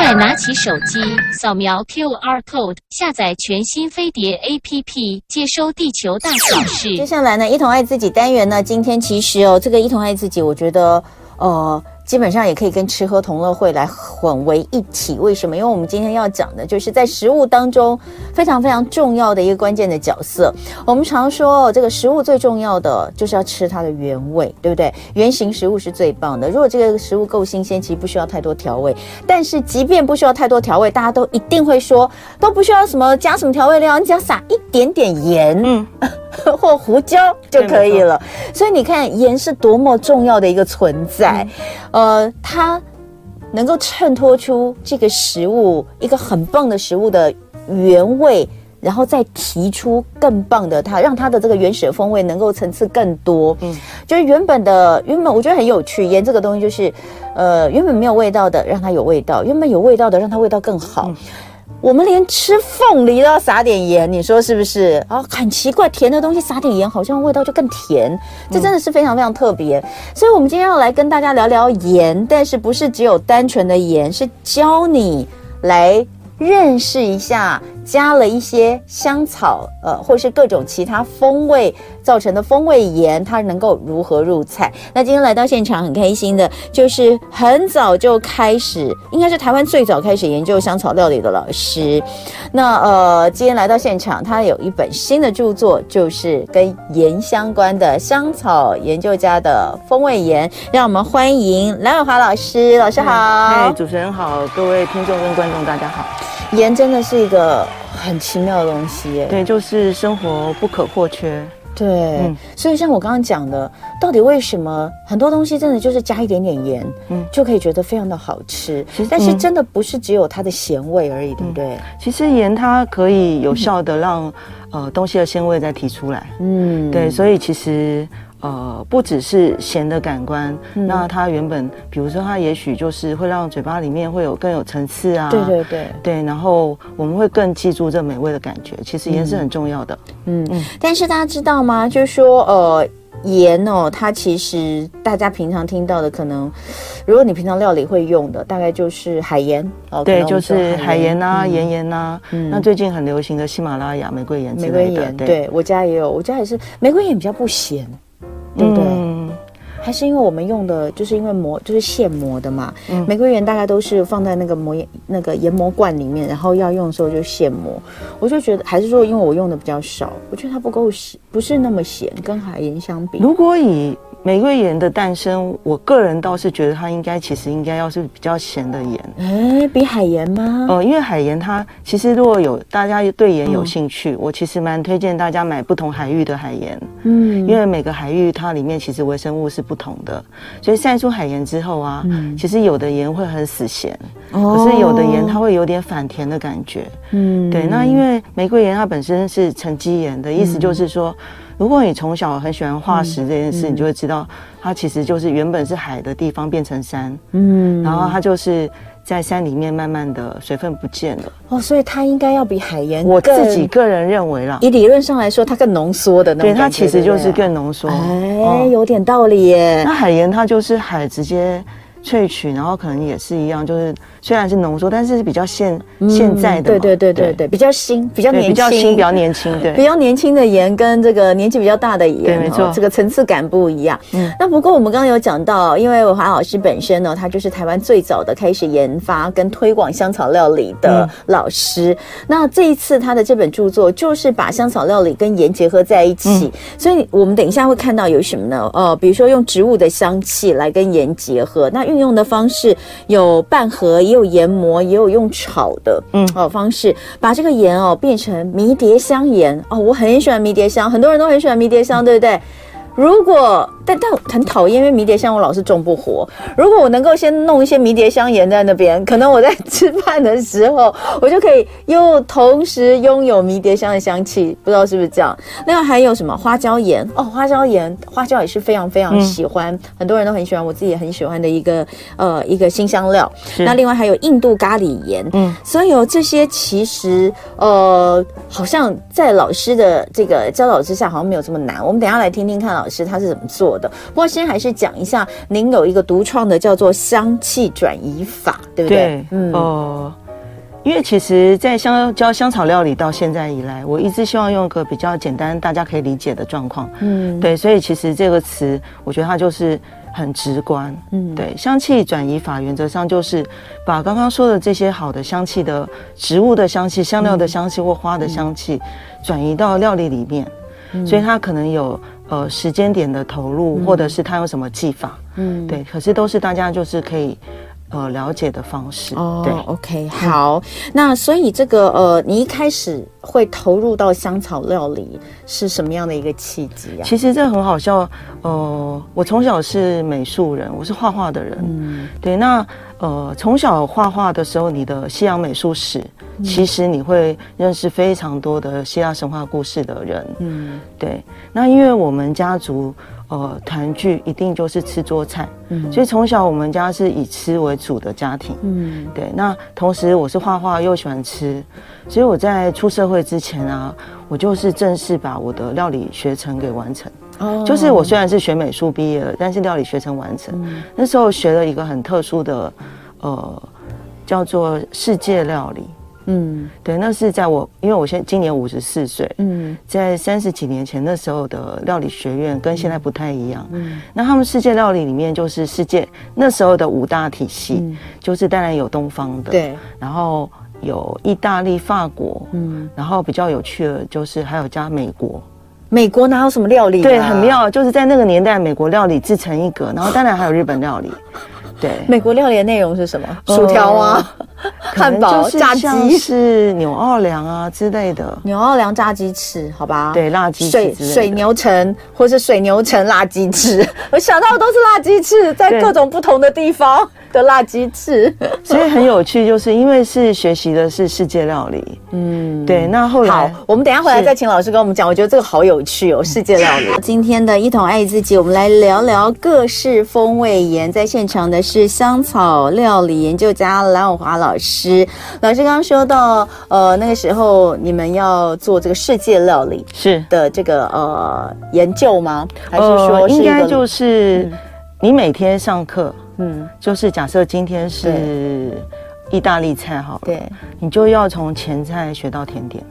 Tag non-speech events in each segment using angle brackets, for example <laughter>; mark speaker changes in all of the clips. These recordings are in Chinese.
Speaker 1: 快拿起手机，扫描 QR code，下载全新飞碟 APP，接收地球大小事。
Speaker 2: 接下来呢，一同爱自己单元呢，今天其实哦，这个一同爱自己，我觉得，呃。基本上也可以跟吃喝同乐会来混为一体。为什么？因为我们今天要讲的就是在食物当中非常非常重要的一个关键的角色。我们常说，这个食物最重要的就是要吃它的原味，对不对？原型食物是最棒的。如果这个食物够新鲜，其实不需要太多调味。但是即便不需要太多调味，大家都一定会说都不需要什么加什么调味料，你只要撒一点点盐，嗯，<laughs> 或胡椒就可以了。所以你看，盐是多么重要的一个存在。嗯呃，它能够衬托出这个食物一个很棒的食物的原味，然后再提出更棒的它，让它的这个原始的风味能够层次更多。嗯，就是原本的原本，我觉得很有趣。盐这个东西就是，呃，原本没有味道的，让它有味道；原本有味道的，让它味道更好。嗯我们连吃凤梨都要撒点盐，你说是不是？啊，很奇怪，甜的东西撒点盐，好像味道就更甜。这真的是非常非常特别。所以，我们今天要来跟大家聊聊盐，但是不是只有单纯的盐，是教你来认识一下。加了一些香草，呃，或是各种其他风味造成的风味盐，它能够如何入菜？那今天来到现场很开心的，就是很早就开始，应该是台湾最早开始研究香草料理的老师。那呃，今天来到现场，他有一本新的著作，就是跟盐相关的香草研究家的风味盐。让我们欢迎蓝伟华老师，老师好。
Speaker 3: 嗨，主持人好，各位听众跟观众大家好。
Speaker 2: 盐真的是一个。很奇妙的东西耶，
Speaker 3: 对，就是生活不可或缺。
Speaker 2: 对，嗯，所以像我刚刚讲的，到底为什么很多东西真的就是加一点点盐，嗯，就可以觉得非常的好吃？但是真的不是只有它的咸味而已，嗯，对不对？
Speaker 3: 其实盐它可以有效的让，嗯，呃东西的鲜味再提出来。嗯，对，所以其实。呃，不只是咸的感官，嗯、那它原本，比如说它也许就是会让嘴巴里面会有更有层次啊，
Speaker 2: 对对对，
Speaker 3: 对，然后我们会更记住这美味的感觉。其实盐是很重要的，
Speaker 2: 嗯嗯。但是大家知道吗？就是说，呃，盐哦，它其实大家平常听到的，可能如果你平常料理会用的，大概就是海盐
Speaker 3: 哦，对，就是海盐啊，盐盐啊。嗯，那最近很流行的喜马拉雅玫瑰盐，
Speaker 2: 玫瑰盐，对，我家也有，我家也是玫瑰盐比较不咸。对不对？嗯、还是因为我们用的，就是因为磨，就是现磨的嘛。嗯、玫瑰盐大概都是放在那个磨那个研磨罐里面，然后要用的时候就现磨。我就觉得，还是说因为我用的比较少，我觉得它不够咸，不是那么咸，跟海盐相比。
Speaker 3: 如果以玫瑰盐的诞生，我个人倒是觉得它应该其实应该要是比较咸的盐，
Speaker 2: 哎，比海盐吗？
Speaker 3: 呃，因为海盐它其实如果有大家对盐有兴趣，嗯、我其实蛮推荐大家买不同海域的海盐，嗯，因为每个海域它里面其实微生物是不同的，所以晒出海盐之后啊，嗯、其实有的盐会很死咸，哦、可是有的盐它会有点反甜的感觉，嗯，对，那因为玫瑰盐它本身是沉积盐的意思就是说。嗯。如果你从小很喜欢化石这件事，嗯嗯、你就会知道，它其实就是原本是海的地方变成山，嗯，然后它就是在山里面慢慢的水分不见了，
Speaker 2: 哦，所以它应该要比海盐，
Speaker 3: 我自己个人认为啦，
Speaker 2: 以理论上来说，它更浓缩的那种，
Speaker 3: 对，它其实就是更浓缩，
Speaker 2: 哎，有点道理耶。
Speaker 3: 那海盐它就是海直接萃取，然后可能也是一样，就是。虽然是浓缩，但是是比较现现在的，
Speaker 2: 对对对对对，比较新，比较年轻，
Speaker 3: 比较新，比较年轻，对，
Speaker 2: 比较年轻的盐跟这个年纪比较大的盐，对，没错，这个层次感不一样。嗯，那不过我们刚刚有讲到，因为伟华老师本身呢，他就是台湾最早的开始研发跟推广香草料理的老师。那这一次他的这本著作就是把香草料理跟盐结合在一起，所以我们等一下会看到有什么呢？呃，比如说用植物的香气来跟盐结合，那运用的方式有拌合。也有研磨，也有用炒的，嗯，哦，方式把这个盐哦变成迷迭香盐哦，我很喜欢迷迭香，很多人都很喜欢迷迭香，对不对？如果但但很讨厌，因为迷迭香我老是种不活。如果我能够先弄一些迷迭香盐在那边，可能我在吃饭的时候，我就可以又同时拥有迷迭香的香气。不知道是不是这样？另外还有什么花椒盐？哦，花椒盐，花椒也是非常非常喜欢，嗯、很多人都很喜欢，我自己也很喜欢的一个呃一个新香料。那另外还有印度咖喱盐，嗯，所以有这些其实呃好像在老师的这个教导之下，好像没有这么难。我们等一下来听听看老师他是怎么做的。的。不过先还是讲一下，您有一个独创的叫做香气转移法，对不对？
Speaker 3: 对，嗯，哦、呃，因为其实，在香教香草料理到现在以来，我一直希望用一个比较简单、大家可以理解的状况，嗯，对，所以其实这个词，我觉得它就是。很直观，嗯，对，香气转移法原则上就是把刚刚说的这些好的香气的植物的香气、香料的香气或花的香气转移到料理里面，嗯，所以它可能有呃时间点的投入，或者是他有什么技法，嗯，对，可是都是大家就是可以。呃，了解的方式哦，对
Speaker 2: ，OK，好，那所以这个呃，你一开始会投入到香草料理是什么样的一个契机啊？
Speaker 3: 其实这很好笑，呃，我从小是美术人，我是画画的人，嗯，对，那呃，从小画画的时候，你的西洋美术史，嗯，其实你会认识非常多的希腊神话故事的人，嗯，对，那因为我们家族。呃，团聚一定就是吃桌菜，嗯，所以从小我们家是以吃为主的家庭，嗯，对。那同时我是画画又喜欢吃，所以我在出社会之前啊，我就是正式把我的料理学程给完成。哦，就是我虽然是学美术毕业了，但是料理学程完成。嗯，那时候学了一个很特殊的，呃，叫做世界料理。嗯，对，那是在我，因为我现今年五十四岁，嗯，在三十几年前那时候的料理学院跟现在不太一样，嗯，那他们世界料理里面就是世界那时候的五大体系，嗯，就是当然有东方的，对，然后有意大利、法国，嗯，然后比较有趣的就是还有加美国，
Speaker 2: 美国哪有什么料理啊？
Speaker 3: 对，很妙，就是在那个年代，美国料理自成一格，然后当然还有日本料理。对，<laughs>
Speaker 2: 美国料理的内容是什么？薯条啊，汉堡、炸鸡
Speaker 3: 是牛奥良啊之类的。
Speaker 2: 牛奥良炸鸡翅，好吧？
Speaker 3: 对，辣鸡翅
Speaker 2: 水水牛城或是水牛城辣鸡翅，我想到的都是辣鸡翅，在各种不同的地方的辣鸡翅，<laughs>
Speaker 3: 所以很有趣，就是因为是学习的是世界料理。嗯，对。那后来，
Speaker 2: 好，我们等一下回来再请老师跟我们讲。我觉得这个好有趣哦，世界料理。今天的一桶爱自己，我们来聊聊各式风味盐，在现场的。是香草料理研究家蓝永华老师。老师刚刚说到，呃，那个时候你们要做这个世界料理是的这个呃研究吗？还是说应该
Speaker 3: 就是你每天上课，嗯，就是假设今天是意大利菜好了，对，你就要从前菜学到甜点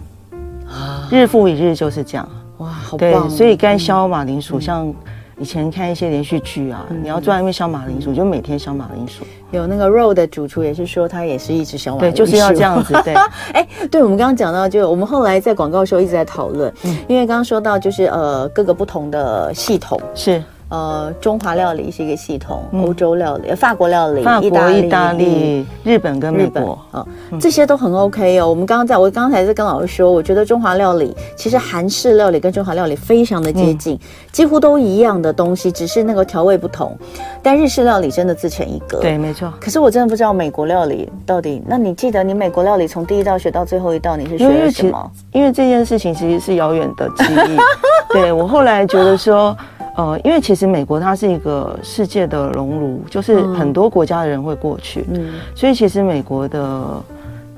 Speaker 3: 啊，日复一日就是这样。哇，好棒！对，所以该削马铃薯、嗯、像。以前看一些连续剧啊，嗯、你要做，因为削马铃薯，就每天削马铃薯。
Speaker 2: 有那个肉的主厨也是说，他也是一直削马铃薯，
Speaker 3: 对，就是要这样子。对，
Speaker 2: 哎，对，我们刚刚讲到，就我们后来在广告的时候一直在讨论，嗯、因为刚刚说到就是呃各个不同的系统是。呃，中华料理是一个系统，欧洲料理、法国料理、
Speaker 3: 法国、意大利、日本跟美国啊，
Speaker 2: 这些都很 OK 哦。我们刚刚在我刚才在跟老师说，我觉得中华料理其实韩式料理跟中华料理非常的接近，几乎都一样的东西，只是那个调味不同。但日式料理真的自成一格，
Speaker 3: 对，没错。
Speaker 2: 可是我真的不知道美国料理到底，那你记得你美国料理从第一道学到最后一道，你是学了什么？
Speaker 3: 因为这件事情其实是遥远的记忆。<laughs> 对，我后来觉得说。呃，因为其实美国它是一个世界的熔炉，就是很多国家的人会过去，嗯，所以其实美国的，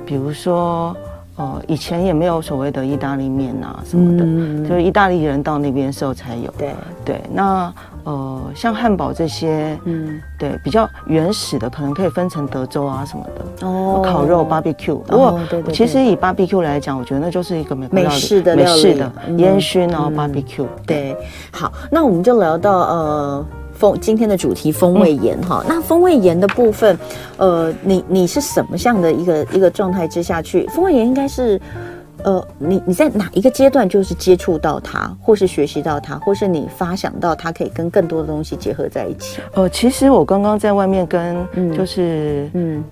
Speaker 3: 比如说，呃，以前也没有所谓的意大利面啊什么的，嗯，就是意大利人到那边时候才有，对对，那。呃，像汉堡这些，嗯，对，比较原始的，可能可以分成德州啊什么的哦，烤肉 barbecue。不过，其实以 barbecue 来讲，我觉得那就是一个美美
Speaker 2: 式的美式的
Speaker 3: 烟熏然后 barbecue。
Speaker 2: 对，好，那我们就聊到呃风今天的主题风味盐哈。那风味盐的部分，呃，你你是什么样的一个一个状态之下去？风味盐应该是。呃，你你在哪一个阶段就是接触到它，或是学习到它，或是你发想到它可以跟更多的东西结合在一起？
Speaker 3: 呃，其实我刚刚在外面跟就是嗯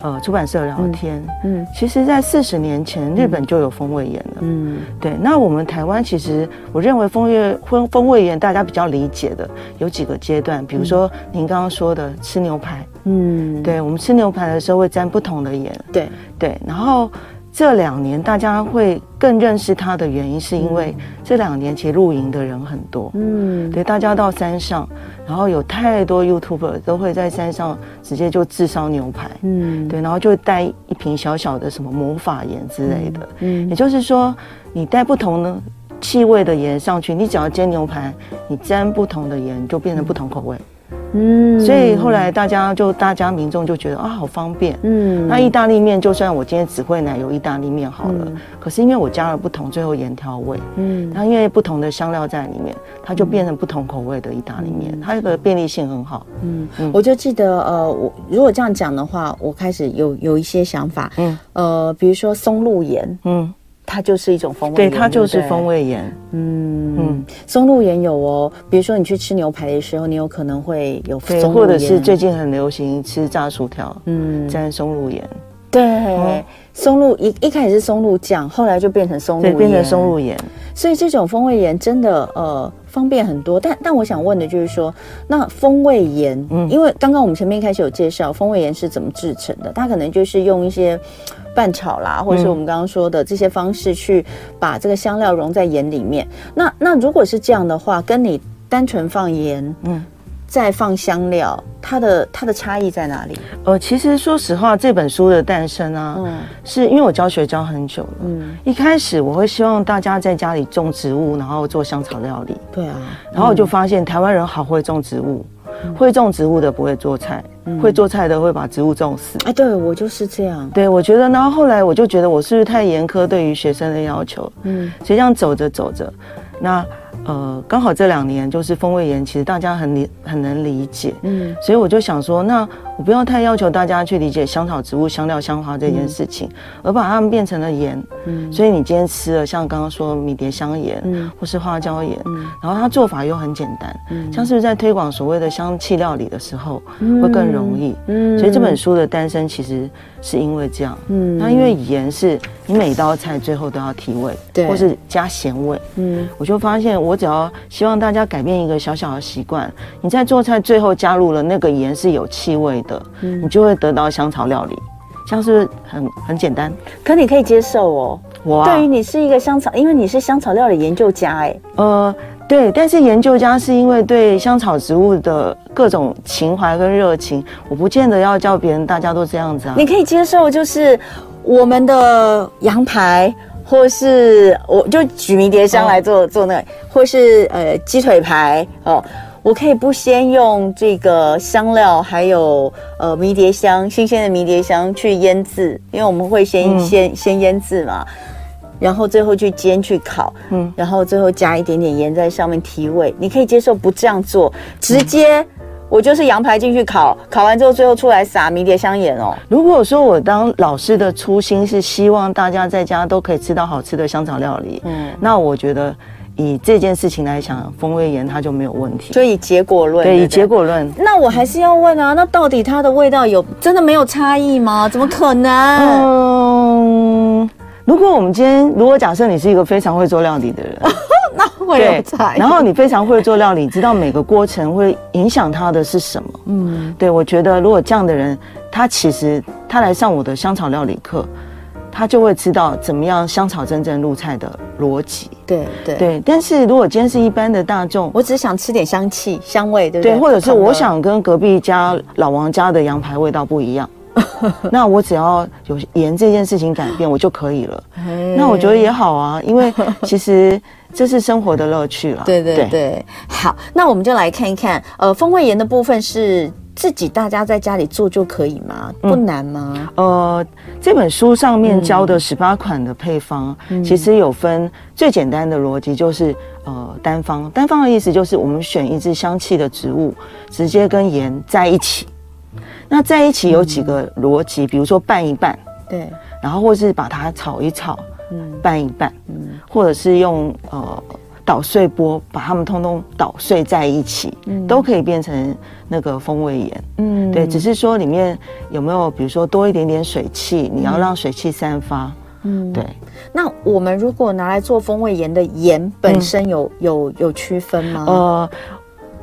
Speaker 3: 呃出版社聊天，嗯，嗯。其实，在四十年前日本就有风味盐了，嗯，对。那我们台湾其实我认为风味风风味盐大家比较理解的有几个阶段，比如说您刚刚说的吃牛排，嗯，对，我们吃牛排的时候会沾不同的盐，对。对，然后。这两年大家会更认识它的原因，是因为这两年其实露营的人很多，嗯，对，大家到山上，然后有太多 YouTuber 都会在山上直接就自烧牛排，嗯，对，然后就带一瓶小小的什么魔法盐之类的，嗯，也就是说，你带不同的气味的盐上去，你只要煎牛排，你沾不同的盐就变成不同口味。嗯，所以后来大家就大家民众就觉得啊，好方便。嗯，那意大利面就算我今天只会奶油意大利面好了，嗯、可是因为我加了不同最后盐调味，嗯，它因为不同的香料在里面，它就变成不同口味的意大利面，嗯、它这个便利性很好。嗯，
Speaker 2: 嗯。我就记得呃，我如果这样讲的话，我开始有有一些想法。嗯，呃，比如说松露盐，嗯。它就是一种风味盐，
Speaker 3: 对，它就是风味盐。
Speaker 2: 嗯嗯，松露盐有哦，比如说你去吃牛排的时候，你有可能会有松露盐，
Speaker 3: 或者是最近很流行吃炸薯条，嗯，沾松露盐。
Speaker 2: 对，嗯、松露一一开始是松露酱，后来就变成松露盐，
Speaker 3: 变成松露盐。
Speaker 2: 所以这种风味盐真的呃方便很多。但但我想问的就是说，那风味盐，嗯，因为刚刚我们前面一开始有介绍风味盐是怎么制成的，它可能就是用一些。拌炒啦，或者是我们刚刚说的这些方式，去把这个香料融在盐里面。那那如果是这样的话，跟你单纯放盐，嗯，再放香料，它的它的差异在哪里？
Speaker 3: 呃，其实说实话，这本书的诞生啊，嗯，是因为我教学教很久了，嗯，一开始我会希望大家在家里种植物，然后做香草料理。
Speaker 2: 对啊，
Speaker 3: 然后我就发现台湾人好会种植物。会种植物的不会做菜，嗯、会做菜的会把植物种死。
Speaker 2: 哎，对我就是这样。
Speaker 3: 对，我觉得，然后后来我就觉得我是不是太严苛对于学生的要求？嗯，所以这样走着走着，那。呃，刚好这两年就是风味盐，其实大家很理很能理解，嗯，所以我就想说，那我不要太要求大家去理解香草植物香料香花这件事情，嗯、而把它们变成了盐，嗯，所以你今天吃了像刚刚说迷迭香盐，嗯，或是花椒盐，嗯，然后它做法又很简单，嗯，像是不是在推广所谓的香气料理的时候，嗯、会更容易，嗯，所以这本书的诞生其实是因为这样，嗯，那因为盐是你每道菜最后都要提味，对，或是加咸味，嗯，我就发现我。只要希望大家改变一个小小的习惯，你在做菜最后加入了那个盐是有气味的，嗯，你就会得到香草料理，像是很很简单？
Speaker 2: 可你可以接受哦。我啊，对于你是一个香草，因为你是香草料理研究家，哎，
Speaker 3: 呃，对，但是研究家是因为对香草植物的各种情怀跟热情，我不见得要叫别人大家都这样子啊。
Speaker 2: 你可以接受，就是我们的羊排。或是我就举迷迭香来做、哦、做那个，或是呃鸡腿排哦，我可以不先用这个香料，还有呃迷迭香，新鲜的迷迭香去腌制，因为我们会先、嗯、先先腌制嘛，然后最后去煎去烤，嗯，然后最后加一点点盐在上面提味。你可以接受不这样做，直接。嗯我就是羊排进去烤，烤完之后最后出来撒迷迭香盐哦。
Speaker 3: 如果说我当老师的初心是希望大家在家都可以吃到好吃的香草料理，嗯，那我觉得以这件事情来讲，风味盐它就没有问题。
Speaker 2: 所以以结果论，
Speaker 3: 对，以结果论。
Speaker 2: 那我还是要问啊，那到底它的味道有真的没有差异吗？怎么可能？
Speaker 3: 嗯，如果我们今天，如果假设你是一个非常会做料理的人。
Speaker 2: 会有菜，
Speaker 3: 然后你非常会做料理，知道每个过程会影响他的是什么。嗯，对，我觉得如果这样的人，他其实他来上我的香草料理课，他就会知道怎么样香草真正入菜的逻辑。
Speaker 2: 对对
Speaker 3: 对，但是如果今天是一般的大众，
Speaker 2: 我只是想吃点香气香味，对不对？
Speaker 3: 对，或者是我想跟隔壁家老王家的羊排味道不一样，<laughs> 那我只要有盐这件事情改变，我就可以了。那我觉得也好啊，因为其实。这是生活的乐趣了。
Speaker 2: 对对对，对，好，那我们就来看一看，呃，风味盐的部分是自己大家在家里做就可以吗？不难吗？
Speaker 3: 嗯、呃，这本书上面教的十八款的配方，嗯、其实有分最简单的逻辑，就是呃单方。单方的意思就是我们选一支香气的植物，直接跟盐在一起。那在一起有几个逻辑，比如说拌一拌，
Speaker 2: 对，
Speaker 3: 然后或是把它炒一炒。嗯，拌一拌，嗯，或者是用呃捣碎波把它们通通捣碎在一起，嗯，都可以变成那个风味盐，嗯，对，只是说里面有没有比如说多一点点水汽，你要让水汽散发，嗯，对。
Speaker 2: 那我们如果拿来做风味盐的盐本身有、嗯、有有区分吗？呃，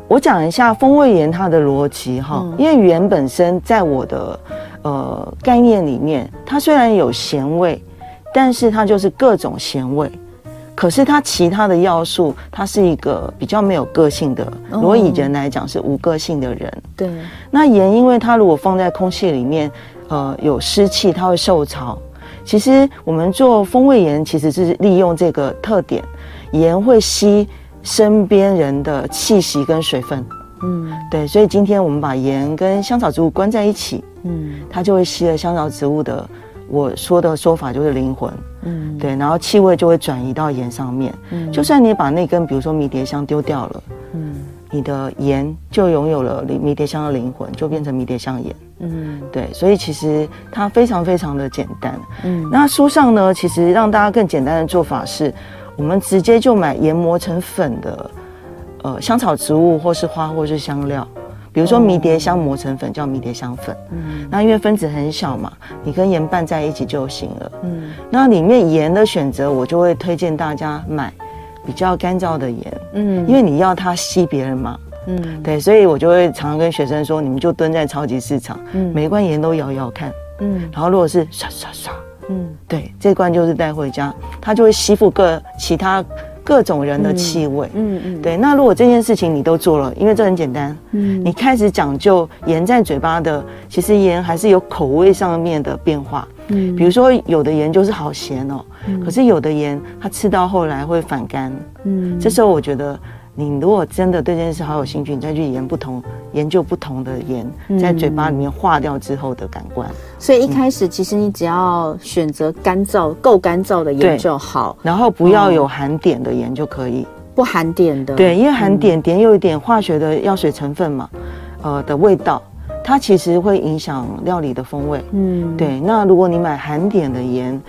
Speaker 3: 我讲一下风味盐它的逻辑哈，嗯、因为盐本身在我的呃概念里面，它虽然有咸味。但是它就是各种咸味，可是它其他的要素，它是一个比较没有个性的。如果以人来讲是无个性的人。对。那盐，因为它如果放在空气里面，呃，有湿气，它会受潮。其实我们做风味盐，其实是利用这个特点，盐会吸身边人的气息跟水分。嗯，对，所以今天我们把盐跟香草植物关在一起，嗯，它就会吸了香草植物的，我说的说法就是灵魂，嗯，对，然后气味就会转移到盐上面，嗯，就算你把那根比如说迷迭香丢掉了，嗯，你的盐就拥有了迷迭香的灵魂，就变成迷迭香盐，嗯，对，所以其实它非常非常的简单，嗯，那书上呢，其实让大家更简单的做法是，我们直接就买研磨成粉的。呃，香草植物或是花或是香料，比如说迷迭香磨成粉叫迷迭香粉。嗯，那因为分子很小嘛，你跟盐拌在一起就行了。嗯，那里面盐的选择，我就会推荐大家买比较干燥的盐。嗯，因为你要它吸别人嘛。嗯，对，所以我就会常常跟学生说，你们就蹲在超级市场，嗯，每一罐盐都摇摇看。嗯，然后如果是刷刷刷，嗯，对，这罐就是带回家，它就会吸附各其他。各种人的气味，嗯嗯，对。那如果这件事情你都做了，因为这很简单，嗯，你开始讲究盐在嘴巴的，其实盐还是有口味上面的变化，嗯，比如说有的盐就是好咸哦，可是有的盐它吃到后来会反干，嗯，这时候我觉得。你如果真的对这件事好有兴趣，你再去研不同研究不同的盐在嘴巴里面化掉之后的感官。
Speaker 2: 所以一开始其实你只要选择干燥、够干燥的盐就好，
Speaker 3: 然后不要有含碘的盐就可以。
Speaker 2: 不含碘的，
Speaker 3: 对，因为含碘碘有一点化学的药水成分嘛，呃的味道，它其实会影响料理的风味。嗯，对。那如果你买含碘的盐，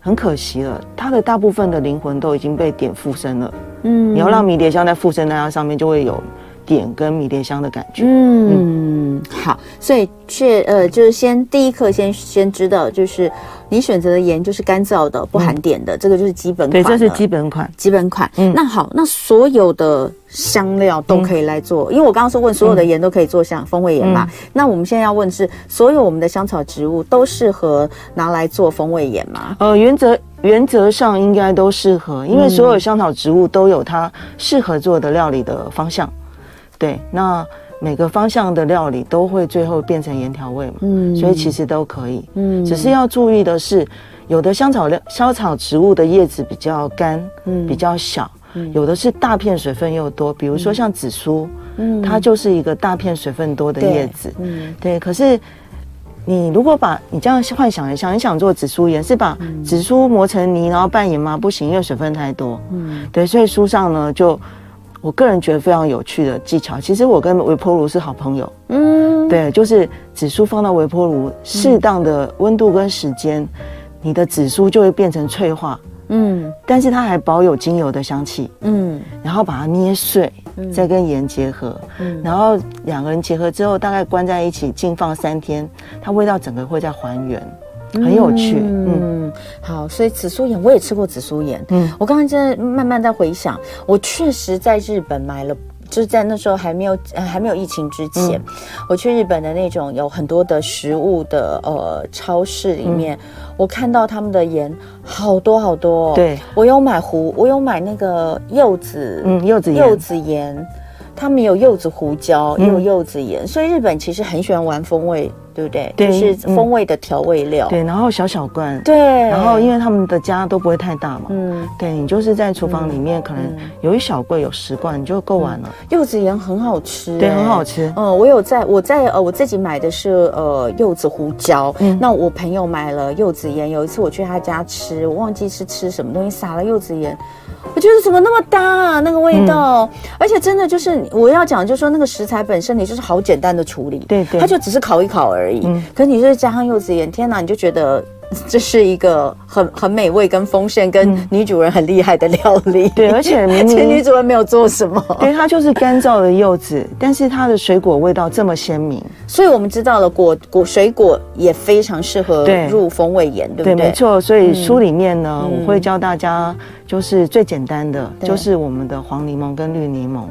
Speaker 3: 很可惜了，它的大部分的灵魂都已经被碘附身了。嗯，你要让迷迭香在附身在它上面，就会有点跟迷迭香的感觉。嗯，
Speaker 2: 嗯好，所以确呃，就是先第一课先先知道，就是你选择的盐就是干燥的，不含碘的，嗯、这个就是基本款。
Speaker 3: 对，这是基本款，
Speaker 2: 基本款。嗯，那好，那所有的香料都可以来做，嗯、因为我刚刚说问所有的盐都可以做像风味盐嘛。嗯、那我们现在要问的是，所有我们的香草植物都适合拿来做风味盐吗？
Speaker 3: 呃，原则。原则上应该都适合，因为所有香草植物都有它适合做的料理的方向。对，那每个方向的料理都会最后变成盐调味嘛，嗯，所以其实都可以，嗯，只是要注意的是，有的香草料香草植物的叶子比较干，嗯，比较小，有的是大片水分又多，比如说像紫苏，嗯，它就是一个大片水分多的叶子，嗯，对，可是。你如果把你这样幻想一下，你想做紫苏盐，是把紫苏磨成泥然后拌盐吗？不行，因为水分太多。嗯，对，所以书上呢，就我个人觉得非常有趣的技巧。其实我跟微波炉是好朋友。嗯，对，就是紫苏放到微波炉，适当的温度跟时间，你的紫苏就会变成脆化。嗯，但是它还保有精油的香气。嗯，然后把它捏碎。再跟盐结合，嗯，然后两个人结合之后，大概关在一起静放三天，它味道整个会再还原，很有趣。嗯，嗯
Speaker 2: 好，所以紫苏盐我也吃过紫苏盐。嗯，我刚刚在慢慢在回想，我确实在日本买了。就是在那时候还没有还没有疫情之前，嗯、我去日本的那种有很多的食物的呃超市里面，嗯、我看到他们的盐好多好多，哦。对，我有买胡，我有买那个柚子，嗯，柚子柚子盐，他们有柚子胡椒，也有柚子盐，嗯、所以日本其实很喜欢玩风味。对不对？对，就是风味的调味料。
Speaker 3: 对，然后小小罐。
Speaker 2: 对，
Speaker 3: 然后因为他们的家都不会太大嘛。嗯，对，你就是在厨房里面，可能有一小柜有十罐，你就够完了。
Speaker 2: 柚子盐很好吃，
Speaker 3: 对，很好吃。
Speaker 2: 嗯，我有在，我在呃，我自己买的是呃柚子胡椒。嗯，那我朋友买了柚子盐，有一次我去他家吃，我忘记是吃什么东西，撒了柚子盐。我觉得怎么那么搭啊？那个味道，嗯、而且真的就是我要讲，就是说那个食材本身，你就是好简单的处理，对对，它就只是烤一烤而已。嗯，可是你就是加上柚子盐，天哪，你就觉得这是一个很很美味、跟丰盛、跟女主人很厉害的料理。嗯、对，而且明明 <laughs> 女主人没有做什么，<laughs>
Speaker 3: 对，它就是干燥的柚子，但是它的水果味道这么鲜明，
Speaker 2: 所以我们知道了果果水果也非常适合入风味盐，对，对不对？对，没错。
Speaker 3: 所以书里面呢，嗯、我会教大家。就是最简单的，就是我们的黄柠檬跟绿柠檬，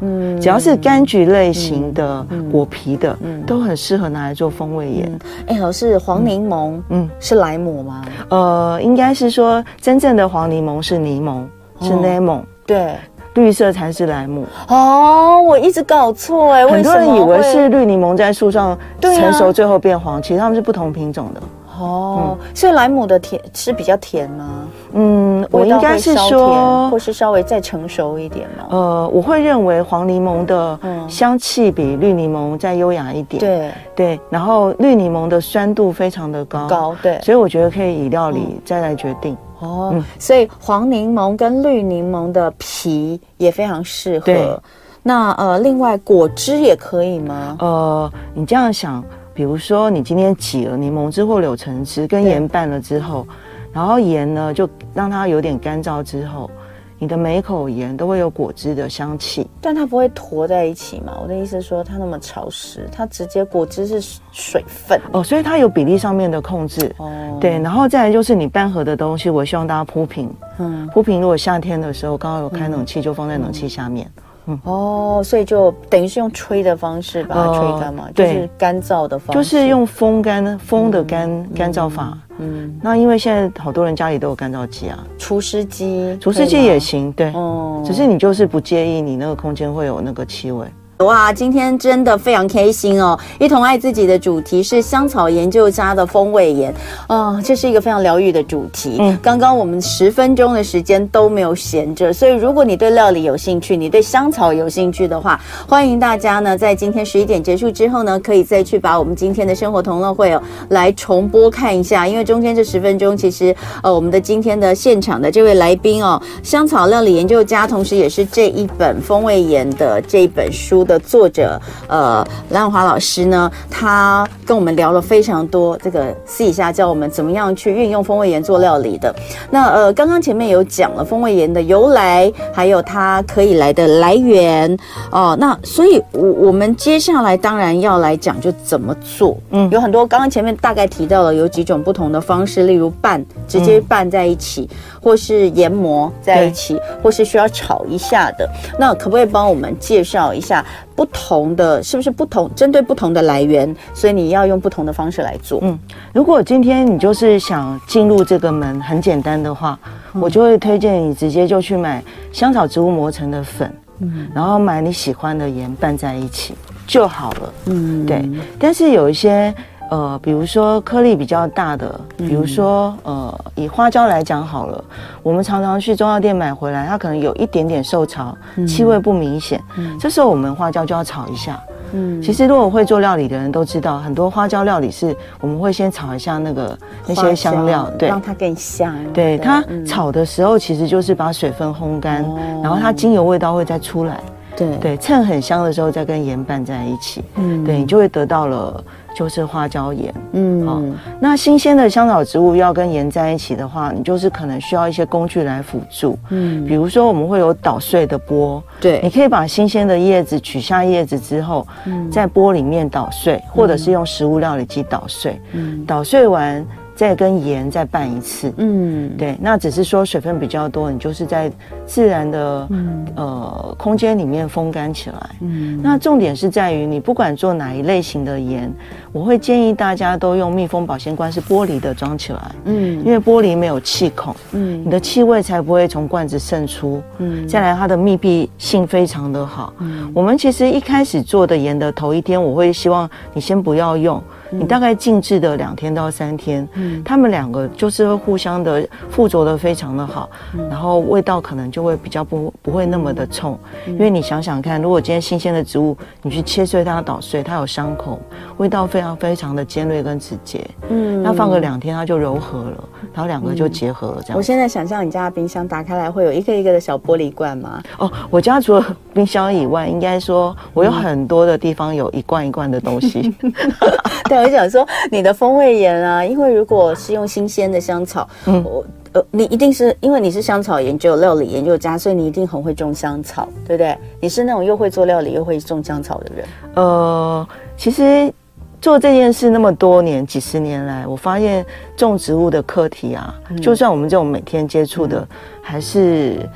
Speaker 3: 嗯，只要是柑橘类型的果皮的，嗯，都很适合拿来做风味盐。
Speaker 2: 哎、嗯，老师，黄柠檬，嗯，是莱姆吗？
Speaker 3: 呃，应该是说真正的黄柠檬是柠檬，是 lemon，
Speaker 2: 对，
Speaker 3: 绿色才是莱姆。
Speaker 2: 哦，我一直搞错哎，
Speaker 3: 很多人以为是绿柠檬在树上成熟最后变黄，其实它们是不同品种的。
Speaker 2: 哦，嗯、所以莱姆的甜是比较甜吗？
Speaker 3: 嗯，我应该是说，
Speaker 2: 或是稍微再成熟一点吗？
Speaker 3: 呃，我会认为黄柠檬的香气比绿柠檬再优雅一点。对对，然后绿柠檬的酸度非常的高，
Speaker 2: 高对，
Speaker 3: 所以我觉得可以以料理再来决定。
Speaker 2: 哦，嗯、所以黄柠檬跟绿柠檬的皮也非常适合。对那呃，另外果汁也可以吗？
Speaker 3: 呃，你这样想。比如说，你今天挤了柠檬汁或柳橙汁，跟盐拌了之后，对然后盐呢就让它有点干燥之后，你的每一口盐都会有果汁的香气，
Speaker 2: 但它不会坨在一起嘛？我的意思是说，它那么潮湿，它直接果汁是水分
Speaker 3: 哦，所以它有比例上面的控制哦。对，然后再来就是你半盒的东西，我希望大家铺平，嗯，铺平。如果夏天的时候刚好有开冷气，就放在冷气下面。嗯
Speaker 2: 哦，所以就等于是用吹的方式把它吹干嘛，呃、就是干燥的方式，
Speaker 3: 就是用风干风的干干燥法。嗯，那因为现在好多人家里都有干燥机啊，
Speaker 2: 除湿机，
Speaker 3: 除湿机也行，对，哦，只是你就是不介意你那个空间会有那个气味。
Speaker 2: 哇，今天真的非常开心哦！一同爱自己的主题是香草研究家的风味盐，啊、哦，这是一个非常疗愈的主题。嗯，刚刚我们十分钟的时间都没有闲着，所以如果你对料理有兴趣，你对香草有兴趣的话，欢迎大家呢在今天十一点结束之后呢，可以再去把我们今天的生活同乐会哦来重播看一下，因为中间这十分钟其实呃我们的今天的现场的这位来宾哦，香草料理研究家，同时也是这一本风味盐的这一本书的作者呃，蓝永华老师呢，他跟我们聊了非常多，这个私底下教我们怎么样去运用风味盐做料理的。那呃，刚刚前面有讲了风味盐的由来，还有它可以来的来源哦。那所以，我我们接下来当然要来讲就怎么做。嗯，有很多刚刚前面大概提到了有几种不同的方式，例如拌，直接拌在一起，嗯、或是研磨在一起，或是需要炒一下的。那可不可以帮我们介绍一下？不同的是不是不同？针对不同的来源，所以你要用不同的方式来做。嗯，
Speaker 3: 如果今天你就是想进入这个门，很简单的话，嗯、我就会推荐你直接就去买香草植物磨成的粉，嗯，然后买你喜欢的盐拌在一起就好了。嗯，对。但是有一些。呃，比如说颗粒比较大的，比如说呃，以花椒来讲好了，我们常常去中药店买回来，它可能有一点点受潮，气味不明显，嗯，这时候我们花椒就要炒一下。嗯，其实如果会做料理的人都知道，很多花椒料理是我们会先炒一下那个那些香料，对，
Speaker 2: 让它更香。
Speaker 3: 对，它炒的时候其实就是把水分烘干，然后它精油味道会再出来。对。对，趁很香的时候再跟盐拌在一起，嗯，对，你就会得到了。就是花椒盐，嗯，好、哦。那新鲜的香草植物要跟盐在一起的话，你就是可能需要一些工具来辅助，嗯，比如说我们会有捣碎的钵，对，你可以把新鲜的叶子取下叶子之后，嗯，在钵里面捣碎，或者是用食物料理机捣碎，嗯，捣碎完。再跟盐再拌一次，嗯，对，那只是说水分比较多，你就是在自然的、嗯、呃空间里面风干起来，嗯，那重点是在于你不管做哪一类型的盐，我会建议大家都用密封保鲜罐，是玻璃的装起来，嗯，因为玻璃没有气孔，嗯，你的气味才不会从罐子渗出，嗯，再来它的密闭性非常的好，嗯，我们其实一开始做的盐的头一天，我会希望你先不要用。你大概静置的两天到三天，嗯，他们两个就是会互相的附着的非常的好，嗯，然后味道可能就会比较不不会那么的冲，嗯，因为你想想看，如果今天新鲜的植物，你去切碎它捣碎，它有伤口，味道非常非常的尖锐跟直接，嗯，那放个两天它就柔和了，然后两个就结合了这样，嗯。
Speaker 2: 我现在想象你家的冰箱打开来会有一个一个的小玻璃罐吗？
Speaker 3: 哦，我家除了冰箱以外，应该说我有很多的地方有一罐一罐的东西，<laughs> <laughs>
Speaker 2: 对。我想说，你的风味盐啊，因为如果是用新鲜的香草，嗯，我呃，你一定是因为你是香草研究、料理研究家，所以你一定很会种香草，对不对？你是那种又会做料理又会种香草的人。
Speaker 3: 呃，其实做这件事那么多年、几十年来，我发现种植物的课题啊，嗯、就算我们这种每天接触的，嗯、还是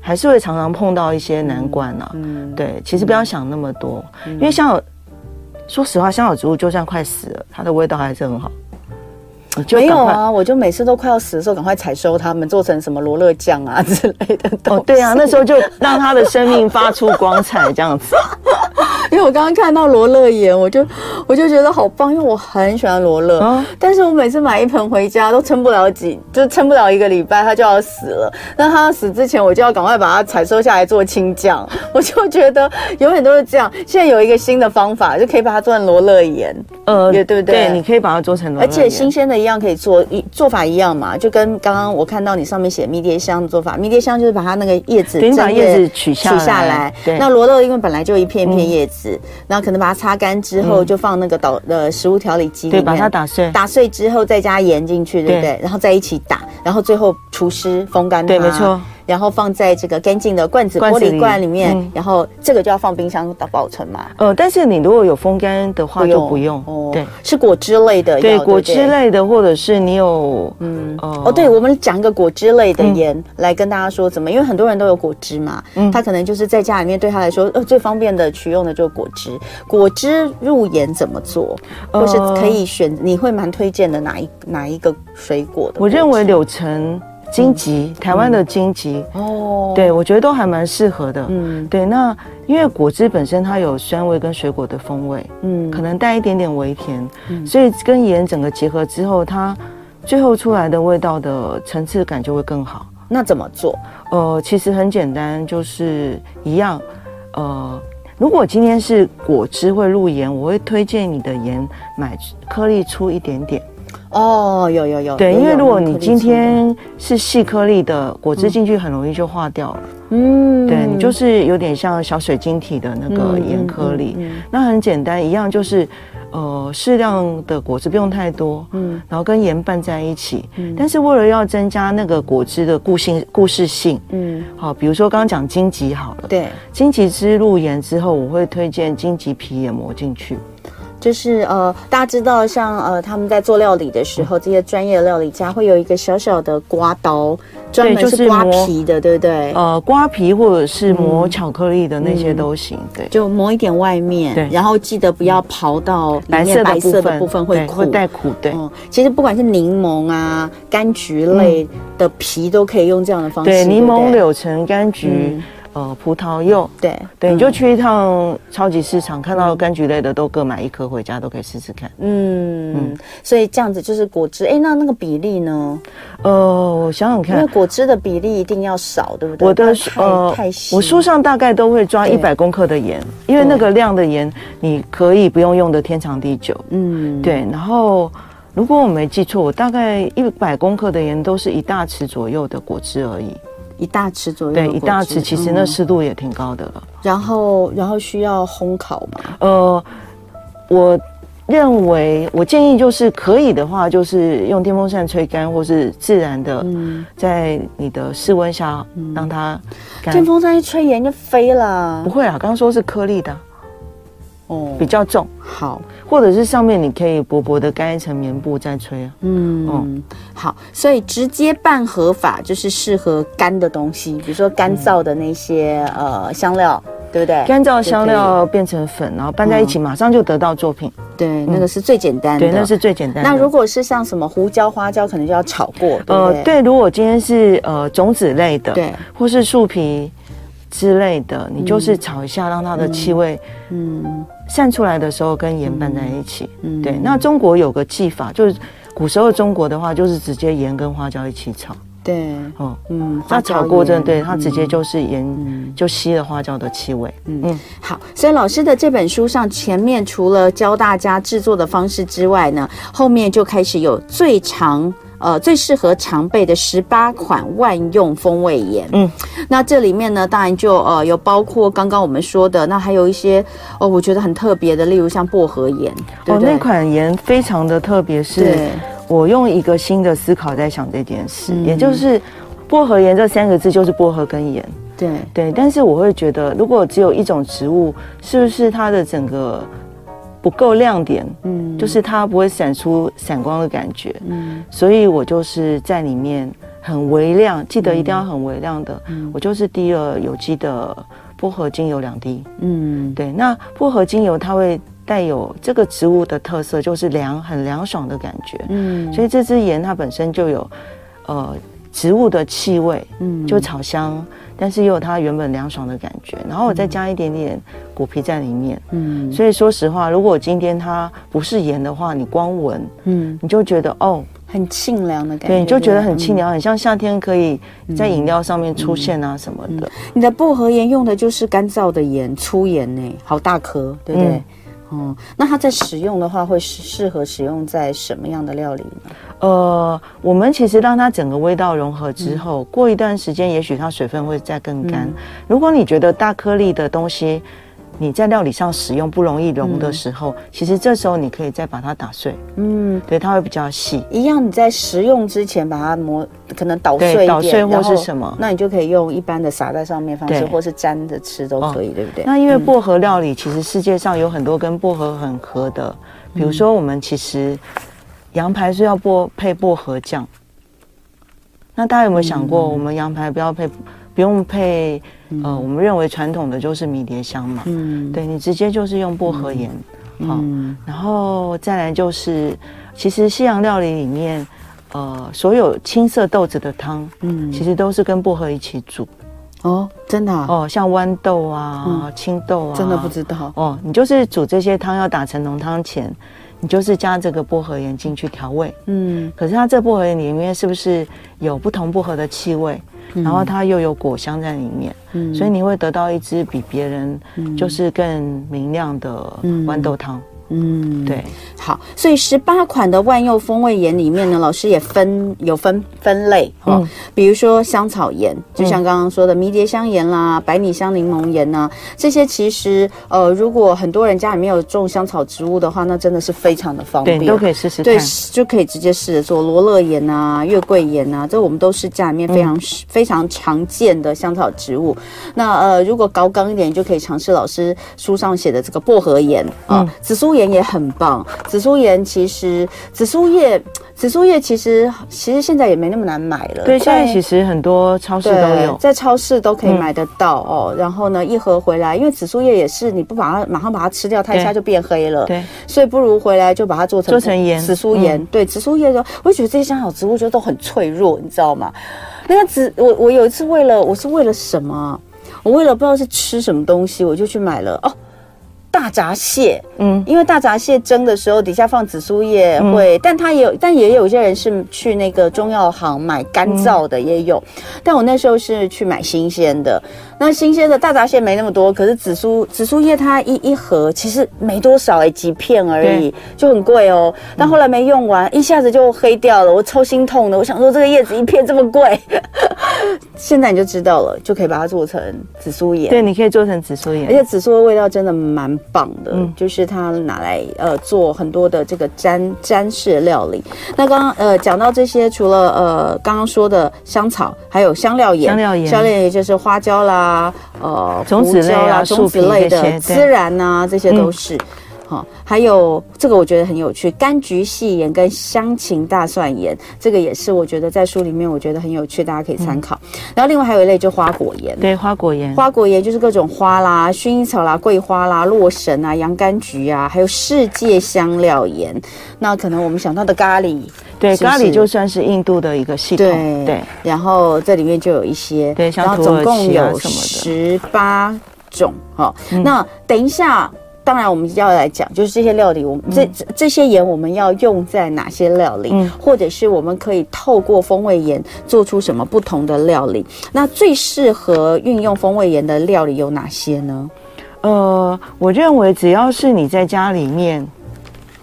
Speaker 3: 还是会常常碰到一些难关啊。嗯，对，其实不要想那么多，嗯、因为像。说实话，香草植物就算快死了，它的味道还是很好。
Speaker 2: 没有啊，我就每次都快要死的时候，赶快采收它们，做成什么罗勒酱啊 <laughs> 之类的。
Speaker 3: 哦，对啊，那时候就让它的生命发出光彩，这样子。<laughs>
Speaker 2: 因为我刚刚看到罗勒盐，我就我就觉得好棒，因为我很喜欢罗勒，啊、但是我每次买一盆回家都撑不了几，就撑不了一个礼拜，它就要死了。那它要死之前，我就要赶快把它采收下来做青酱。<laughs> 我就觉得永远都是这样。现在有一个新的方法，就可以把它做成罗勒盐，呃，对不对？
Speaker 3: 对，你可以把它做成罗勒，
Speaker 2: 而且新鲜的一样可以做，一做法一样嘛，就跟刚刚我看到你上面写迷迭香的做法，迷迭香就是把它那个叶子，
Speaker 3: 把叶子取下来，
Speaker 2: 取下来。对，那罗勒因为本来就一片一片叶子，然后可能把它擦干之后，就放那个导呃食物调理机里面，
Speaker 3: 对，把它打碎，
Speaker 2: 打碎之后再加盐进去，对不对？然后再一起打，然后最后除湿风干它，
Speaker 3: 对，没错。
Speaker 2: 然后放在这个干净的罐子、玻璃罐里面，嗯、然后这个就要放冰箱的保存嘛。
Speaker 3: 呃，但是你如果有风干的话就不用。
Speaker 2: 哦，对，是果汁类的。
Speaker 3: 对，果汁类的，或者是你有嗯、
Speaker 2: 呃、哦，对，我们讲一个果汁类的盐、嗯、来跟大家说怎么，因为很多人都有果汁嘛，嗯，他可能就是在家里面对他来说呃最方便的取用的就是果汁。果汁入盐怎么做？或是可以选？你会蛮推荐的哪一哪一个水果的果？
Speaker 3: 我认为柳橙。金桔，台湾的荆棘哦，对，我觉得都还蛮适合的。嗯，对，那因为果汁本身它有酸味跟水果的风味，嗯，可能带一点点微甜，嗯，所以跟盐整个结合之后，它最后出来的味道的层次感就会更好。
Speaker 2: 那怎么做？
Speaker 3: 呃，其实很简单，就是一样。呃，如果今天是果汁会入盐，我会推荐你的盐买颗粒粗一点点。
Speaker 2: 哦，有有有，
Speaker 3: 对，因为如果你今天是细颗粒的果汁进去，很容易就化掉了。嗯，对，你就是有点像小水晶体的那个盐颗粒。那很简单，一样就是，呃，适量的果汁不用太多，嗯，然后跟盐拌在一起。嗯，但是为了要增加那个果汁的固性、固适性，嗯，好，比如说刚刚讲荆棘好了，
Speaker 2: 对，
Speaker 3: 荆棘汁入盐之后，我会推荐荆棘皮也磨进去。
Speaker 2: 就是呃，大家知道，像呃，他们在做料理的时候，这些专业的料理家会有一个小小的刮刀，专门是刮皮的，对不对？
Speaker 3: 呃，刮皮或者是磨巧克力的那些都行，对，
Speaker 2: 就磨一点外面，对，然后记得不要刨到里面白色的部分，会苦，
Speaker 3: 会带苦，对。
Speaker 2: 嗯，其实不管是柠檬啊、柑橘类的皮，都可以用这样的方式，
Speaker 3: 对，柠檬、柳橙、柑橘。呃，葡萄柚，
Speaker 2: 对
Speaker 3: 对，你就去一趟超级市场，看到柑橘类的都各买一颗回家，都可以试试看。嗯
Speaker 2: 嗯，所以这样子就是果汁，哎，那那个比例呢？
Speaker 3: 呃，我想想看，
Speaker 2: 因为果汁的比例一定要少，对不对？
Speaker 3: 我的呃，我书上大概都会抓一百公克的盐，因为那个量的盐你可以不用用的天长地久。嗯，对。然后如果我没记错，我大概一百公克的盐都是一大匙左右的果汁而已。
Speaker 2: 一大匙左右，
Speaker 3: 对，一大匙，其实那湿度也挺高的了。
Speaker 2: 然后，然后需要烘烤吗？
Speaker 3: 呃，我认为，我建议就是可以的话，就是用电风扇吹干，或是自然的，在你的室温下让它干。
Speaker 2: 电风扇一吹，盐就飞了。
Speaker 3: 不会啊，刚刚说是颗粒的。哦，比较重，
Speaker 2: 好，
Speaker 3: 或者是上面你可以薄薄的盖一层棉布再吹啊。嗯，
Speaker 2: 哦，好，所以直接拌合法就是适合干的东西，比如说干燥的那些呃香料，对不对？
Speaker 3: 干燥香料变成粉，然后拌在一起，马上就得到作品。
Speaker 2: 对，那个是最简单的。
Speaker 3: 对，那是最简单的。
Speaker 2: 那如果是像什么胡椒、花椒，可能就要炒过，对不对？
Speaker 3: 对，如果今天是呃种子类的，对，或是树皮之类的，你就是炒一下，让它的气味，嗯。散出来的时候跟盐拌在一起，嗯，对。那中国有个技法，就是古时候中国的话，就是直接盐跟花椒一起炒，
Speaker 2: 对，
Speaker 3: 哦，嗯，它炒过真的，对，它直接就是盐就吸了花椒的气味，嗯。嗯。
Speaker 2: 好，所以老师的这本书上前面除了教大家制作的方式之外呢，后面就开始有最常。呃，最适合常备的十八款万用风味盐。嗯，那这里面呢，当然就呃有包括刚刚我们说的，那还有一些哦，我觉得很特别的，例如像薄荷盐。对对哦，
Speaker 3: 那款盐非常的特别，是我用一个新的思考在想这件事，对也就是薄荷盐这三个字就是薄荷跟盐。
Speaker 2: 对
Speaker 3: 对，但是我会觉得，如果只有一种植物，是不是它的整个不够亮点，嗯，就是它不会闪出闪光的感觉，嗯，所以我就是在里面很微量，记得一定要很微量的，嗯，我就是滴了有机的薄荷精油两滴，嗯，对，那薄荷精油它会带有这个植物的特色，就是凉，很凉爽的感觉，嗯，所以这支盐它本身就有，呃。植物的气味，嗯，就草香，但是又有它原本凉爽的感觉，然后我再加一点点果皮在里面，嗯，所以说实话，如果今天它不是盐的话，你光闻，嗯，你就觉得哦。
Speaker 2: 很清凉的感觉，
Speaker 3: 对，你就觉得很清凉，嗯、很像夏天可以在饮料上面出现啊什么的。嗯。嗯、
Speaker 2: 你的薄荷盐用的就是干燥的盐，粗盐呢，好大颗，对不对？哦、那它在使用的话，会适合使用在什么样的料理呢？
Speaker 3: 呃，我们其实让它整个味道融合之后，嗯、过一段时间，也许它水分会再更干。嗯、如果你觉得大颗粒的东西，你在料理上使用不容易融的时候，嗯、其实这时候你可以再把它打碎，嗯，对，它会比较细。
Speaker 2: 一样，你在食用之前把它磨，可能捣碎一点，
Speaker 3: 捣碎或是什么，
Speaker 2: 那你就可以用一般的撒在上面方式，或是沾着吃都可以，哦、对不对？
Speaker 3: 那因为薄荷料理，其实世界上有很多跟薄荷很合的，嗯、比如说我们其实羊排是要薄配薄荷酱，那大家有没有想过，我们羊排不要配？不用配，呃，我们认为传统的就是迷迭香嘛，嗯，对，你直接就是用薄荷盐，好，然后再来就是，其实西洋料理里面，呃，所有青色豆子的汤，嗯，其实都是跟薄荷一起煮，
Speaker 2: 哦，真的，
Speaker 3: 哦，像豌豆啊、青豆啊，
Speaker 2: 真的不知道，
Speaker 3: 哦，你就是煮这些汤要打成浓汤前，你就是加这个薄荷盐进去调味，嗯，可是它这薄荷盐里面是不是有不同薄荷的气味？然后它又有果香在里面，嗯，所以你会得到一支比别人就是更明亮的豌豆汤。嗯，对，
Speaker 2: 好，所以十八款的万用风味盐里面呢，老师也分有分分类哈，嗯、比如说香草盐，就像刚刚说的迷迭香盐啦、百里香柠檬盐呐、啊，这些其实呃，如果很多人家里面有种香草植物的话，那真的是非常的方便，
Speaker 3: 对，都可以试试，
Speaker 2: 对，就可以直接试着做罗勒盐啊、月桂盐啊，这我们都是家里面非常、嗯、非常常见的香草植物。那呃，如果高纲一点，就可以尝试老师书上写的这个薄荷盐啊、嗯、紫苏盐。也很棒，紫苏盐其实紫苏叶，紫苏叶其实其实现在也没那么难买了。
Speaker 3: 对，现在其实很多超市都有，
Speaker 2: 在超市都可以买得到哦。然后呢，一盒回来，因为紫苏叶也是你不把它马上把它吃掉，它一下就变黑了。对，所以不如回来就把它做成
Speaker 3: 做成盐，
Speaker 2: 紫苏盐。对，紫苏叶的，我觉得这些香草植物就都很脆弱，你知道吗？那个紫，我我有一次为了我是为了什么？我为了不知道是吃什么东西，我就去买了哦。大闸蟹，嗯，因为大闸蟹蒸的时候底下放紫苏叶会，嗯、但它也有，但也有一些人是去那个中药行买干燥的也有，嗯、但我那时候是去买新鲜的。那新鲜的大闸蟹没那么多，可是紫苏紫苏叶它一一盒其实没多少哎、欸，几片而已，就很贵哦。但后来没用完，嗯、一下子就黑掉了，我超心痛的。我想说这个叶子一片这么贵，<laughs> 现在你就知道了，就可以把它做成紫苏叶。
Speaker 3: 对，你可以做成紫苏叶，
Speaker 2: 而且紫苏的味道真的蛮棒的，嗯、就是它拿来呃做很多的这个沾沾式料理。那刚刚呃讲到这些，除了呃刚刚说的香草，还有香料盐，香料盐，香料盐就是花椒啦。啊，呃，
Speaker 3: 种子类啊，
Speaker 2: 种子类的孜然呐，这些都是。好，还有这个我觉得很有趣，柑橘细盐跟香芹大蒜盐，这个也是我觉得在书里面我觉得很有趣，大家可以参考。然后另外还有一类就花果盐，
Speaker 3: 对，花果盐，
Speaker 2: 花果盐就是各种花啦，薰衣草啦、桂花啦、洛神啊、洋甘菊啊，还有世界香料盐。那可能我们想到的咖喱。
Speaker 3: 对，咖喱就算是印度的一个系统。对，对，
Speaker 2: 然后这里面就有一些，
Speaker 3: 对，像
Speaker 2: 然后总共有十八种。好，嗯、那等一下，当然我们要来讲，就是这些料理，我们这、嗯、这些盐我们要用在哪些料理，嗯、或者是我们可以透过风味盐做出什么不同的料理？那最适合运用风味盐的料理有哪些呢？
Speaker 3: 呃，我认为只要是你在家里面。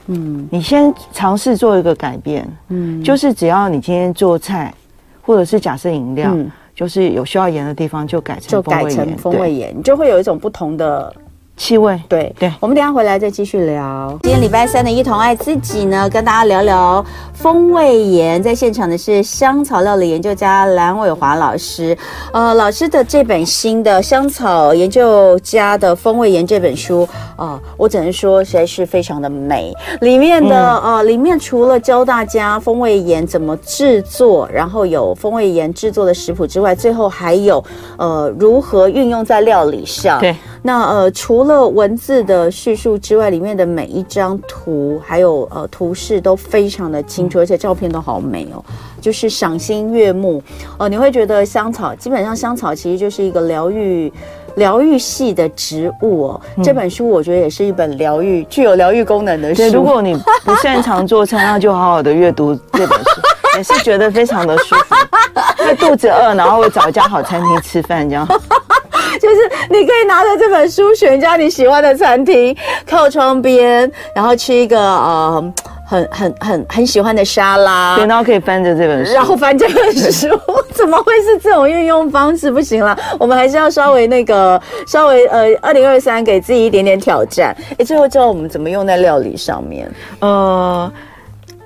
Speaker 3: 嗯，你先尝试做一个改变，嗯，就是只要你今天做菜，或者是假设饮料，嗯、就是有需要盐的地方，就改成就改成风味
Speaker 2: 盐，你就会有一种不同的。
Speaker 3: 气味，
Speaker 2: 对对，我们等一下回来再继续聊。今天礼拜三的一同爱自己呢，跟大家聊聊风味盐。在现场的是香草料理研究家蓝伟华老师，呃，老师的这本新的《香草研究家的风味盐》这本书，啊、呃，我只能说实在是非常的美。里面的呃，里面除了教大家风味盐怎么制作，然后有风味盐制作的食谱之外，最后还有呃如何运用在料理上。对。那呃，除了文字的叙述之外，里面的每一张图还有呃图示都非常的清楚，而且照片都好美哦，就是赏心悦目哦、呃。你会觉得香草基本上香草其实就是一个疗愈疗愈系的植物哦。嗯、这本书我觉得也是一本疗愈具有疗愈功能的书。
Speaker 3: 对，如果你不擅长做菜，那就好好的阅读这本书。<laughs> 也是觉得非常的舒服，因为肚子饿，然后会找一家好餐厅吃饭，这样。
Speaker 2: 就是你可以拿着这本书，选一家你喜欢的餐厅，靠窗边，然后吃一个呃很很很很喜欢的沙拉，
Speaker 3: 对，然后可以翻着这本书，
Speaker 2: 然后翻这本书，怎么会是这种运用方式？不行了，我们还是要稍微那个稍微呃，二零二三给自己一点点挑战。哎，最后教我们怎么用在料理上面，
Speaker 3: 呃。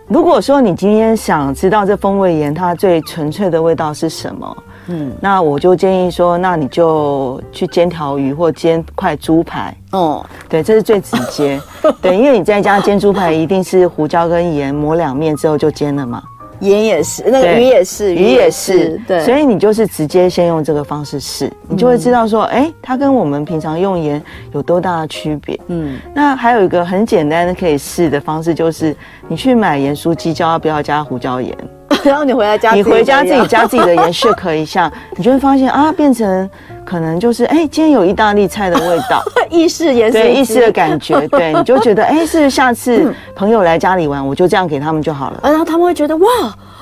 Speaker 3: 如果说你今天想知道这风味盐它最纯粹的味道是什么，嗯，那我就建议说，那你就去煎条鱼或煎块猪排，哦，对，这是最直接，<laughs> 对，因为你在家煎猪排一定是胡椒跟盐抹两面之后就煎了嘛。
Speaker 2: 盐也是，那个鱼也是，鱼也是，对，
Speaker 3: 所以你就是直接先用这个方式试，你就会知道说，哎，它跟我们平常用盐有多大的区别。嗯，那还有一个很简单的可以试的方式，就是你去买盐酥鸡，叫他不要加胡椒盐，<laughs>
Speaker 2: 然后你回来加，
Speaker 3: 你回家自己加自己的颜色可以一下，你就会发现啊，变成可能就是哎，今天有意大利菜的味道，<laughs>
Speaker 2: 意式盐
Speaker 3: 对，意式的感觉，<laughs> 对，你就觉得哎，是不是下次朋友来家里玩，我就这样给他们就好了，
Speaker 2: 然后他们会觉得哇。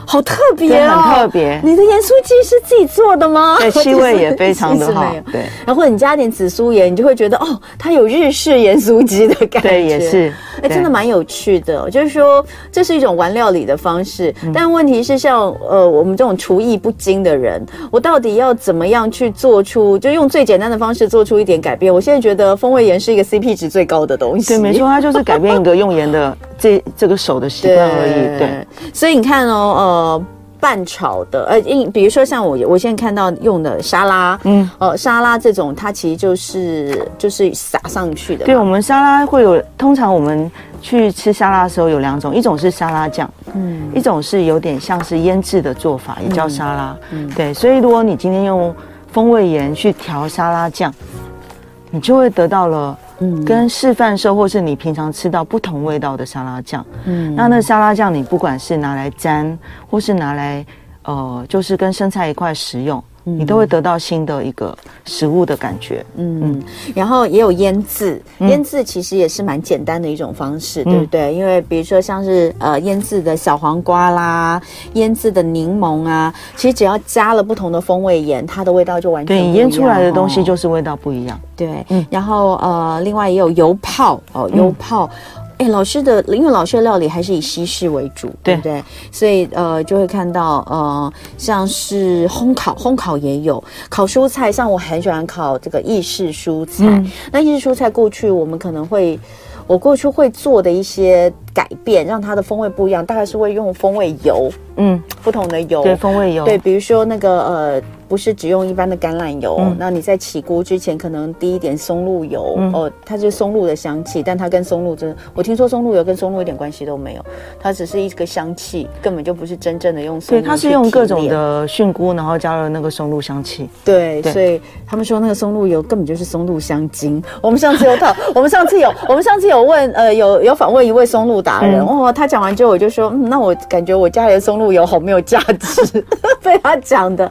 Speaker 2: 好特别哦，
Speaker 3: 很特别。
Speaker 2: 你的盐酥鸡是自己做的吗？
Speaker 3: 对，<laughs> 气味也非常的好。对，
Speaker 2: 然后你加点紫苏盐，你就会觉得哦，它有日式盐酥鸡的感觉。
Speaker 3: 对，也是。
Speaker 2: 哎，真的蛮有趣的。就是说，这是一种玩料理的方式，但问题是，像呃我们这种厨艺不精的人，我到底要怎么样去做出，就用最简单的方式做出一点改变？我现在觉得风味盐是一个 CP 值最高的东西。
Speaker 3: 对，没错，它就是改变一个用盐的这这个手的习惯而已。对，
Speaker 2: 所以你看哦，呃。呃，拌炒的，呃，因比如说像我，我现在看到用的沙拉，嗯，呃，沙拉这种，它其实就是就是撒上去的。
Speaker 3: 对，我们沙拉会有，通常我们去吃沙拉的时候有两种，一种是沙拉酱，嗯，一种是有点像是腌制的做法，也叫沙拉，对。所以如果你今天用风味盐去调沙拉酱，你就会得到了。嗯，跟示范社或是你平常吃到不同味道的沙拉酱，嗯，那那沙拉酱你不管是拿来沾，或是拿来，呃，就是跟生菜一块食用。你都会得到新的一个食物的感觉，嗯嗯，
Speaker 2: 然后也有腌制，腌制其实也是蛮简单的一种方式，嗯、对不对？因为比如说像是呃腌制的小黄瓜啦，腌制的柠檬啊，其实只要加了不同的风味盐，它的味道就完全。
Speaker 3: 对，腌出来的东西就是味道不一样。
Speaker 2: 对，嗯，然后呃，另外也有油泡哦，油泡。嗯哎，老师的，因为老师的料理还是以西式为主，对，对不对？所以呃，就会看到呃，像是烘烤，烘烤也有烤蔬菜，像我很喜欢烤这个意式蔬菜。嗯、那意式蔬菜过去我们可能会，我过去会做的一些改变，让它的风味不一样，大概是会用风味油，嗯，不同的油，
Speaker 3: 对，风味油，
Speaker 2: 对，比如说那个呃。不是只用一般的橄榄油，嗯、那你在起锅之前可能滴一点松露油，嗯、哦，它是松露的香气，但它跟松露真的，我听说松露油跟松露一点关系都没有，它只是一个香气，根本就不是真正的用松露。
Speaker 3: 对，它是用各种的菌菇，然后加了那个松露香气。
Speaker 2: 对，对所以他们说那个松露油根本就是松露香精。我们上次有讨，我们上次有，我们上次有问，呃，有有访问一位松露达人，嗯、哦，他讲完之后我就说，嗯，那我感觉我家里的松露油好没有价值，<laughs> 被他讲的。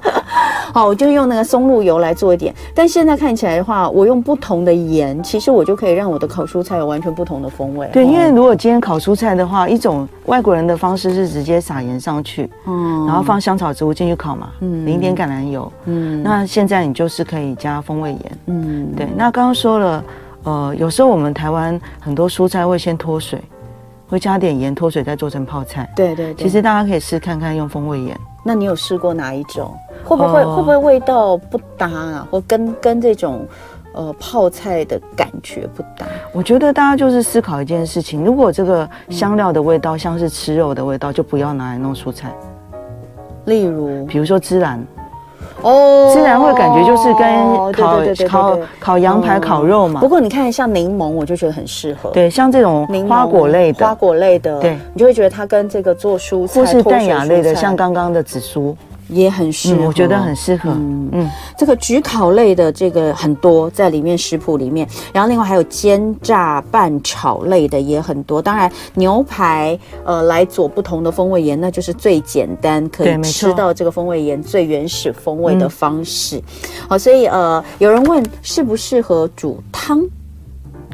Speaker 2: 好，我就用那个松露油来做一点，但现在看起来的话，我用不同的盐，其实我就可以让我的烤蔬菜有完全不同的风味。
Speaker 3: 对，因为如果今天烤蔬菜的话，一种外国人的方式是直接撒盐上去，嗯，然后放香草植物进去烤嘛，嗯，淋点橄榄油，嗯，那现在你就是可以加风味盐，嗯，对。那刚刚说了，呃，有时候我们台湾很多蔬菜会先脱水，会加点盐脱水再做成泡菜，
Speaker 2: 对对对。
Speaker 3: 其实大家可以试看看用风味盐。
Speaker 2: 那你有试过哪一种？会不会、呃、会不会味道不搭啊？或跟跟这种呃泡菜的感觉不搭？
Speaker 3: 我觉得大家就是思考一件事情：如果这个香料的味道像是吃肉的味道，就不要拿来弄蔬菜。
Speaker 2: 例如，
Speaker 3: 比如说孜然哦，孜然会感觉就是跟烤烤烤羊排、烤肉嘛。
Speaker 2: 不过你看，像柠檬，我就觉得很适合。
Speaker 3: 对，像这种花果类的
Speaker 2: 花果类的，对，你就会觉得它跟这个做蔬菜
Speaker 3: 或是淡雅类的，像刚刚的紫苏。
Speaker 2: 也很适合，
Speaker 3: 嗯，我觉得很适合。
Speaker 2: 嗯嗯，这个焗烤类的这个很多在里面食谱里面，然后另外还有煎炸拌炒类的也很多。当然牛排呃来做不同的风味盐，那就是最简单可以吃到这个风味盐最原始风味的方式。嗯、好，所以呃有人问适不适合煮汤？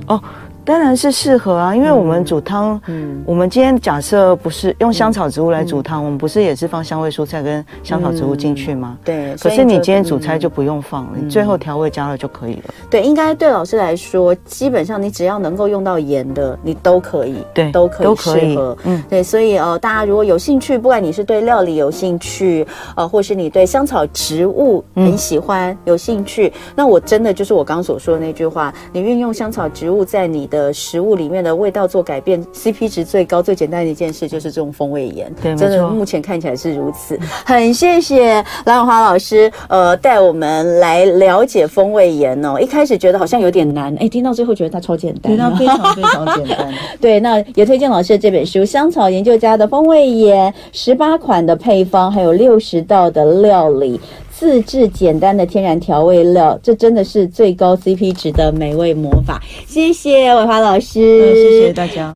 Speaker 3: 哦。当然是适合啊，因为我们煮汤，嗯，我们今天假设不是用香草植物来煮汤，嗯、我们不是也是放香味蔬菜跟香草植物进去吗？
Speaker 2: 嗯、对。
Speaker 3: 可是你今天煮菜就不用放了，嗯、你最后调味加了就可以了。
Speaker 2: 对，应该对老师来说，基本上你只要能够用到盐的，你都可以，
Speaker 3: 对，
Speaker 2: 都可以适合。嗯，对，所以呃，大家如果有兴趣，不管你是对料理有兴趣，呃，或是你对香草植物很喜欢、嗯、有兴趣，那我真的就是我刚刚所说的那句话，你运用香草植物在你的食物里面。的味道做改变，CP 值最高、最简单的一件事就是这种风味盐。
Speaker 3: 对，
Speaker 2: 真的目前看起来是如此。很谢谢蓝永华老师，呃，带我们来了解风味盐哦。一开始觉得好像有点难，哎，听到最后觉得它超简单，
Speaker 3: 它非常非常简单。<laughs>
Speaker 2: 对，那也推荐老师的这本书《香草研究家的风味盐》，十八款的配方，还有六十道的料理。自制简单的天然调味料，这真的是最高 CP 值的美味魔法。谢谢伟华老
Speaker 3: 师，谢谢大家。